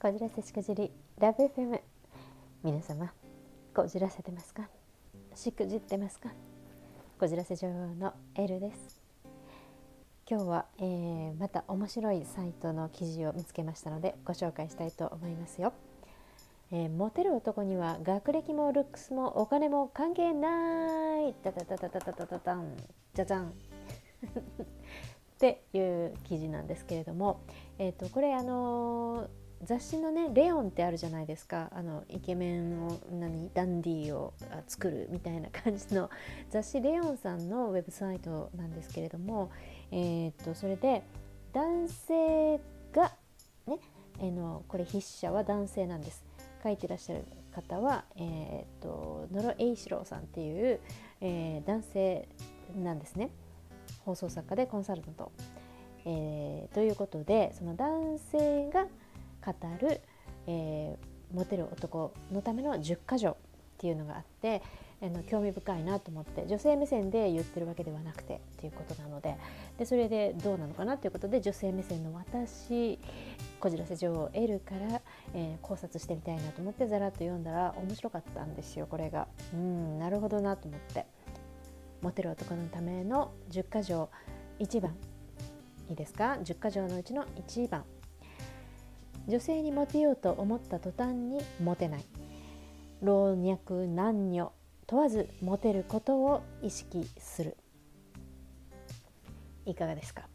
こじらせしくじりラブ FM 皆様こじらせてますか？しくじってますか？こじらせ女王のエルです。今日は、えー、また面白いサイトの記事を見つけましたのでご紹介したいと思いますよ、えー、モテる男には学歴もルックスもお金も関係ない。タタタタタタタタタン。じゃじゃん。っていう記事なんですけれども、えーと、これあの雑誌のね「レオン」ってあるじゃないですか。あのイケメンを何ダンディーを作るみたいな感じの 雑誌「レオン」さんのウェブサイトなんですけれども、えーと、それで男性がね、え、のこれ筆者は男性なんです。書いてらっしゃる方は、えーと、野呂栄一郎さんっていう、えー、男性なんですね。放送作家でコンサルタント、えー、ということでその男性が語る、えー、モテる男のための10箇条っていうのがあってあの興味深いなと思って女性目線で言ってるわけではなくてっていうことなのででそれでどうなのかなということで女性目線の私こじらせ女王 L から、えー、考察してみたいなと思ってざらっと読んだら面白かったんですよこれが。うんなるほどなと思って。モテる男のための10箇条1番いいですか？10箇条のうちの1番女性にモテようと思った途端にモテない老若男女問わずモテることを意識する。いかがですか？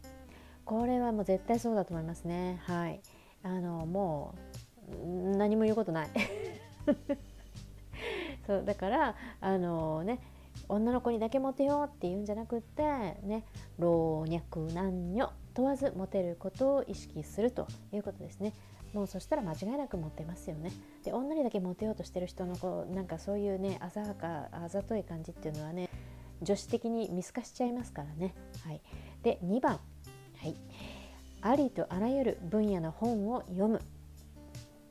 これはもう絶対そうだと思いますね。はい。あのもう何も言うことない。そうだからあのね女の子にだけモテようっていうんじゃなくってね老若男女問わずモテることを意識するということですね。もうそしたら間違いなくモテますよね。で女にだけモテようとしてる人のこうなんかそういうね浅はかあざとい感じっていうのはね女子的に見透かしちゃいますからね。はい、で2番、はい、ありとあらゆる分野の本を読む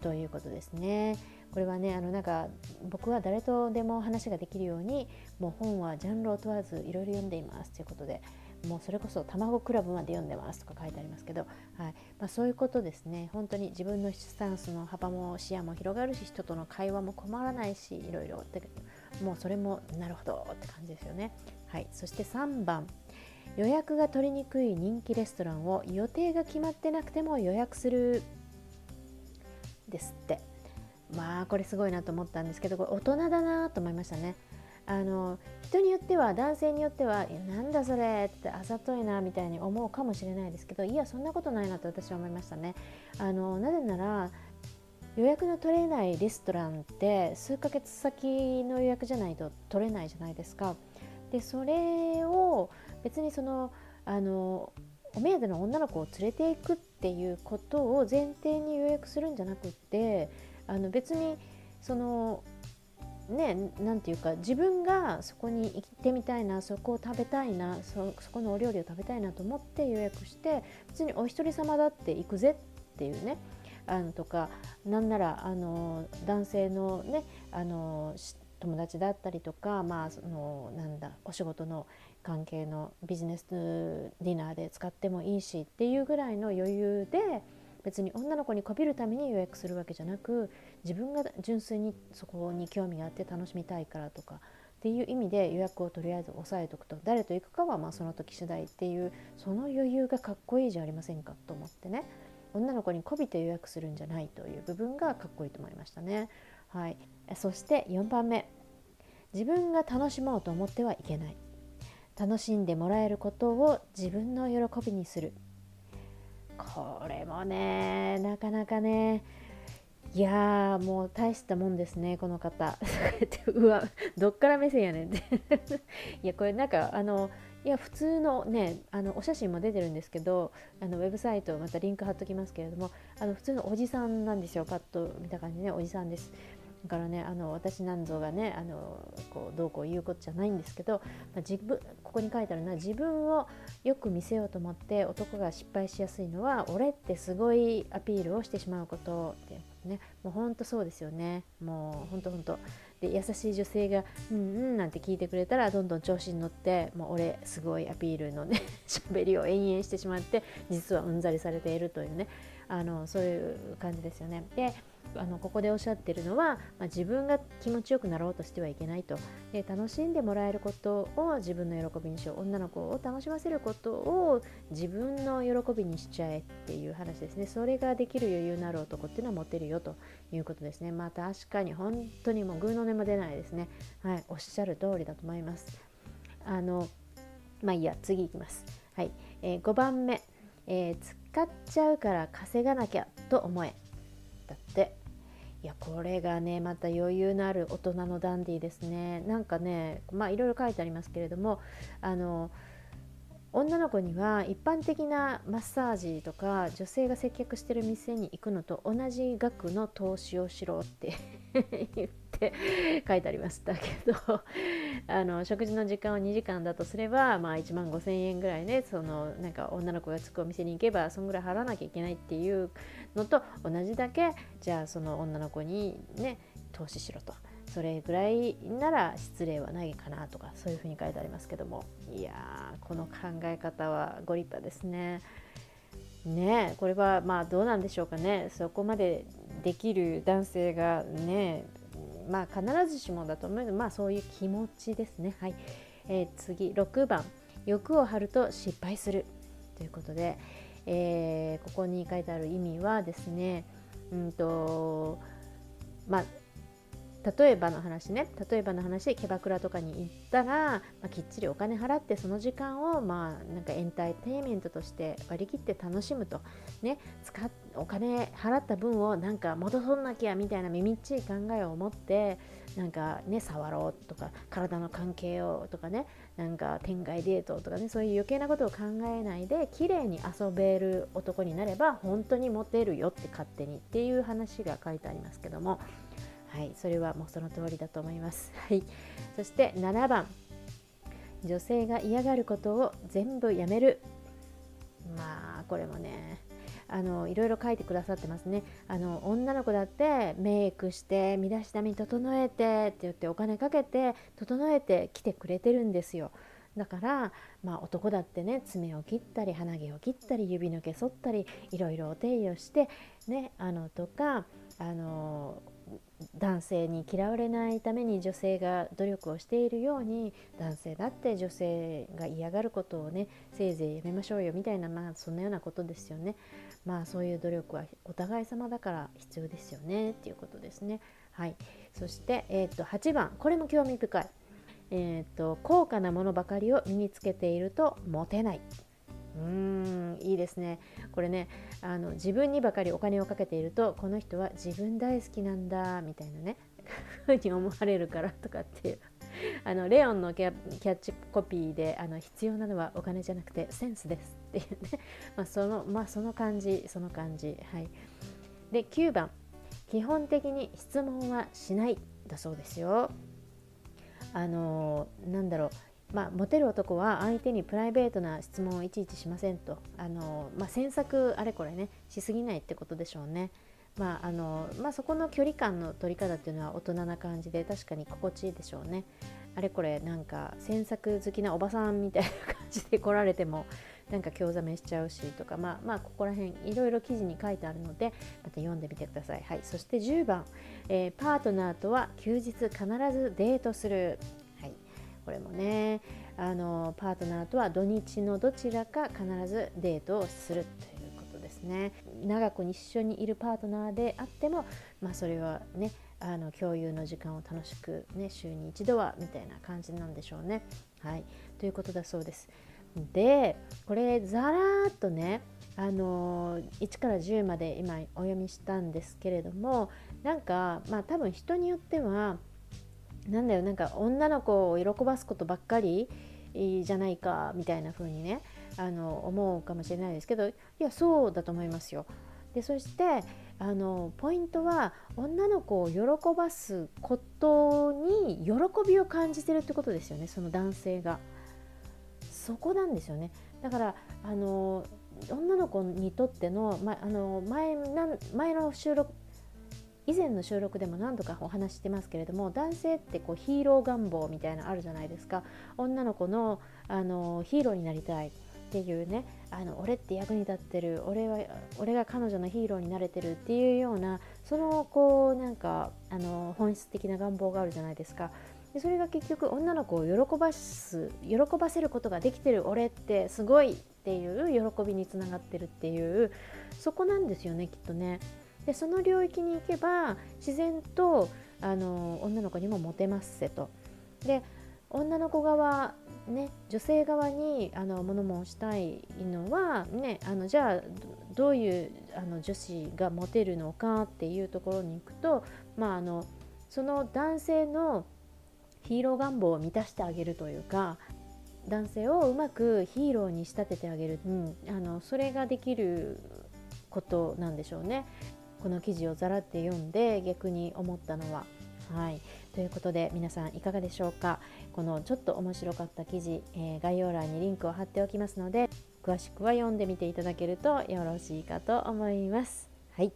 ということですね。これはねあのなんか僕は誰とでも話ができるようにもう本はジャンルを問わずいろいろ読んでいますということでもうそれこそ卵クラブまで読んでますとか書いてありますけど、はい。まあ、そういうことですね。本当に自分のスタンスの幅も視野も広がるし人との会話も困らないしいろいろ。もうそれもなるほどって感じですよね。はい、そして3番。予約が取りにくい人気レストランを予定が決まってなくても予約するですって。まあこれすごいなと思ったんですけどこれ大人だなと思いましたね。あの人によっては男性によっては「なんだそれ」ってあざといなみたいに思うかもしれないですけどいやそんなことないなと私は思いましたね。あのなぜなら予約の取れないレストランって数ヶ月先の予約じゃないと取れないじゃないですか。でそれを別にそのあのお目当ての女の子を連れていくっていうことを前提に予約するんじゃなくってあの別にそのねなんていうか自分がそこに行ってみたいなそこを食べたいなそこのお料理を食べたいなと思って予約して別にお一人様だって行くぜっていうねあのとかなんならあの男性のねあの友達だったりとか、まあ、そのなんだお仕事の関係のビジネスディナーで使ってもいいしっていうぐらいの余裕で別に女の子にこびるために予約するわけじゃなく自分が純粋にそこに興味があって楽しみたいからとかっていう意味で予約をとりあえず押さえておくと。誰と行くかはまあその時次第っていうその余裕がかっこいいじゃありませんかと思ってね。女の子にこびて予約するんじゃないという部分がかっこいいと思いましたね。はい、そして4番目。自分が楽しもうと思ってはいけない。楽しんでもらえることを自分の喜びにする。これもねなかなかねいやもう大したもんですねこの方。うわどっから目線やねんって。いやこれなんかあのいや普通のねあのお写真も出てるんですけどあのウェブサイトまたリンク貼っときますけれどもあの普通のおじさんなんですよ。パッと見た感じねおじさんです。だからねあの私なんぞがねあのこうどうこう言うことじゃないんですけど、まあ、自分ここに書いてあるのは自分をよく見せようと思って男が失敗しやすいのは俺ってすごいアピールをしてしまうことってねもうほんとそうですよね。もうほんとほんと。で優しい女性が「うんうん」なんて聞いてくれたらどんどん調子に乗ってもう俺すごいアピールのね 喋りを延々してしまって実はうんざりされているというね。あのそういう感じですよね。であのここでおっしゃってるのは、まあ、自分が気持ちよくなろうとしてはいけないと。で楽しんでもらえることを自分の喜びにしよう。女の子を楽しませることを自分の喜びにしちゃえっていう話ですね。それができる余裕のある男っていうのはモテるよということですね。まあ確かに本当にもうグーの音も出ないですね。はい。おっしゃる通りだと思います。あのまあいいや。次いきます。はい、えー、5番目、えー、使っちゃうから稼がなきゃと思え。だって。いやこれがねまた余裕のある大人のダンディーですね。なんかねまあいろいろ書いてありますけれどもあの女の子には一般的なマッサージとか女性が接客してる店に行くのと同じ額の投資をしろって 言って書いてありましたけど あの食事の時間は2時間だとすれば、まあ、1万5,000円ぐらいねそのなんか女の子がつくお店に行けばそんぐらい払わなきゃいけないっていうのと同じだけじゃあその女の子にね投資しろと。それぐらいなら失礼はないかなとかそういうふうに書いてありますけどもいやーこの考え方はご立派ですね。ねこれはまあどうなんでしょうかね。そこまでできる男性がねまあ必ずしもだと思うけどまあそういう気持ちですね。はい、えー、次6番。欲を張ると失敗する。ということで、えー、ここに書いてある意味はですねうんとまあ例えばの話ね。例えばの話キャバクラとかに行ったら、まあ、きっちりお金払ってその時間を、まあ、なんかエンターテインメントとして割り切って楽しむと、ね、使っお金払った分をなんか戻さなきゃみたいな耳っちい考えを持ってなんかね触ろうとか体の関係をとかね。なんか天外デートとかね。そういう余計なことを考えないで綺麗に遊べる男になれば本当にモテるよって勝手にっていう話が書いてありますけども。はい、それはもうその通りだと思います。はい、そして7番。女性が嫌がることを全部やめる。まあこれもねあのいろいろ書いてくださってますね。あの女の子だってメイクして身だしなみ整えてって言ってお金かけて整えて来てくれてるんですよ。だから、まあ、男だってね爪を切ったり鼻毛を切ったり指の毛剃ったりいろいろお手入れをしてねあのとかあの男性に嫌われないために女性が努力をしているように男性だって女性が嫌がることをねせいぜいやめましょうよみたいなまあそんなようなことですよね。まあそういう努力はお互い様だから必要ですよねっていうことですね。はい。そして、えー、と8番。これも興味深い。えーと高価なものばかりを身につけているとモテない。うーんいいですね。これねあの自分にばかりお金をかけているとこの人は自分大好きなんだみたいなね ふうに思われるからとかっていう。あのレオンのキャッチコピーであの必要なのはお金じゃなくてセンスですっていうね、まあ、そのまあ、その感じその感じ。はい。で9番。基本的に質問はしないだそうですよ。あのなんだろう。まあ、モテる男は相手にプライベートな質問をいちいちしませんとあの、まあ、詮索あれこれねしすぎないってことでしょうね。まああのまあ、そこの距離感の取り方っていうのは大人な感じで確かに心地いいでしょうね。あれこれなんか詮索好きなおばさんみたいな感じで来られてもなんか興ざめしちゃうしとかまあまあここら辺いろいろ記事に書いてあるのでまた読んでみてください。はい、そして10番、えー、パートナーとは休日必ずデートするこれもねあのパートナーとは土日のどちらか必ずデートをするということですね長く一緒にいるパートナーであっても、まあ、それはねあの共有の時間を楽しく、ね、週に一度はみたいな感じなんでしょうね。はい、ということだそうです。でこれざらっとねあの1から10まで今お読みしたんですけれどもなんかまあ多分人によってはなんだよなんか女の子を喜ばすことばっかりじゃないかみたいな風にねあの思うかもしれないですけどいやそうだと思いますよ。でそしてあのポイントは女の子を喜ばすことに喜びを感じてるってことですよねその男性が。そこなんですよねだからあの女の子にとっての,、ま、あの前前の収録以前の収録でも何度かお話してますけれども男性ってこうヒーロー願望みたいなのあるじゃないですか女の子のあのヒーローになりたいっていうねあの俺って役に立ってる俺は俺が彼女のヒーローになれてるっていうようなそのこうなんかあの本質的な願望があるじゃないですか。でそれが結局女の子を喜ばす喜ばせることができてる俺ってすごいっていう喜びにつながってるっていうそこなんですよねきっとね。でその領域に行けば自然とあの女の子にもモテますせと。で女の子側ね女性側にあの物申したいのはねあのじゃあどういうあの女子がモテるのかっていうところに行くとまああのその男性のヒーロー願望を満たしてあげるというか男性をうまくヒーローに仕立ててあげる、うん、あのそれができることなんでしょうね。この記事をざらって読んで逆に思ったのは。はい、ということで皆さんいかがでしょうか？このちょっと面白かった記事、えー、概要欄にリンクを貼っておきますので詳しくは読んでみていただけるとよろしいかと思います。はい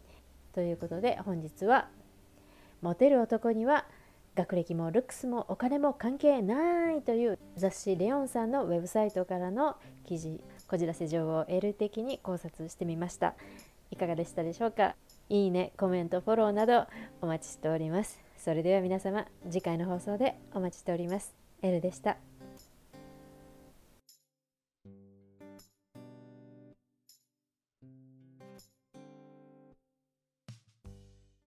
ということで本日は「モテる男には学歴もルックスもお金も関係ない」という雑誌「レオンさん」のウェブサイトからの記事こじらせ情を得る的に考察してみました。いかがでしたでしょうか？いいね、コメント、フォローなどお待ちしております。それでは皆様、次回の放送でお待ちしております。エルでした。